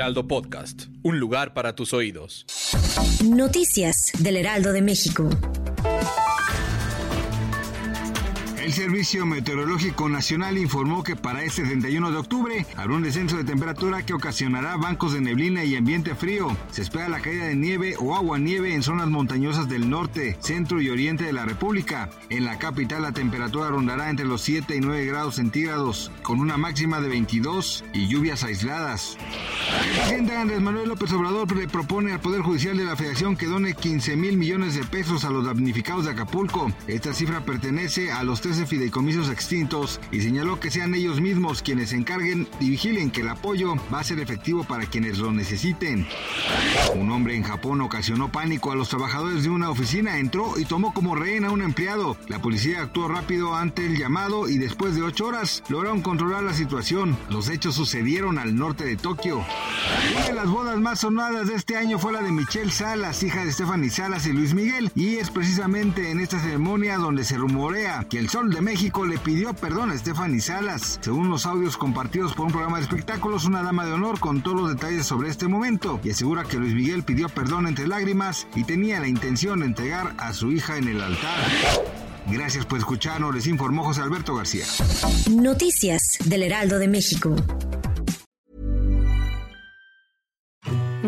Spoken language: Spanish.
Heraldo Podcast, un lugar para tus oídos. Noticias del Heraldo de México. El Servicio Meteorológico Nacional informó que para este 31 de octubre habrá un descenso de temperatura que ocasionará bancos de neblina y ambiente frío. Se espera la caída de nieve o agua nieve en zonas montañosas del norte, centro y oriente de la República. En la capital la temperatura rondará entre los 7 y 9 grados centígrados, con una máxima de 22 y lluvias aisladas. El presidente Andrés Manuel López Obrador le propone al Poder Judicial de la Federación que done 15 mil millones de pesos a los damnificados de Acapulco. Esta cifra pertenece a los 13 fideicomisos extintos y señaló que sean ellos mismos quienes se encarguen y vigilen que el apoyo va a ser efectivo para quienes lo necesiten. Un hombre en Japón ocasionó pánico a los trabajadores de una oficina, entró y tomó como rehén a un empleado. La policía actuó rápido ante el llamado y después de ocho horas lograron controlar la situación. Los hechos sucedieron al norte de Tokio. Una de las bodas más sonadas de este año fue la de Michelle Salas, hija de Stephanie Salas y Luis Miguel, y es precisamente en esta ceremonia donde se rumorea que el sol de México le pidió perdón a Stephanie Salas. Según los audios compartidos por un programa de espectáculos, una dama de honor contó los detalles sobre este momento y asegura que Luis Miguel pidió perdón entre lágrimas y tenía la intención de entregar a su hija en el altar. Gracias por escucharnos, les informó José Alberto García. Noticias del Heraldo de México.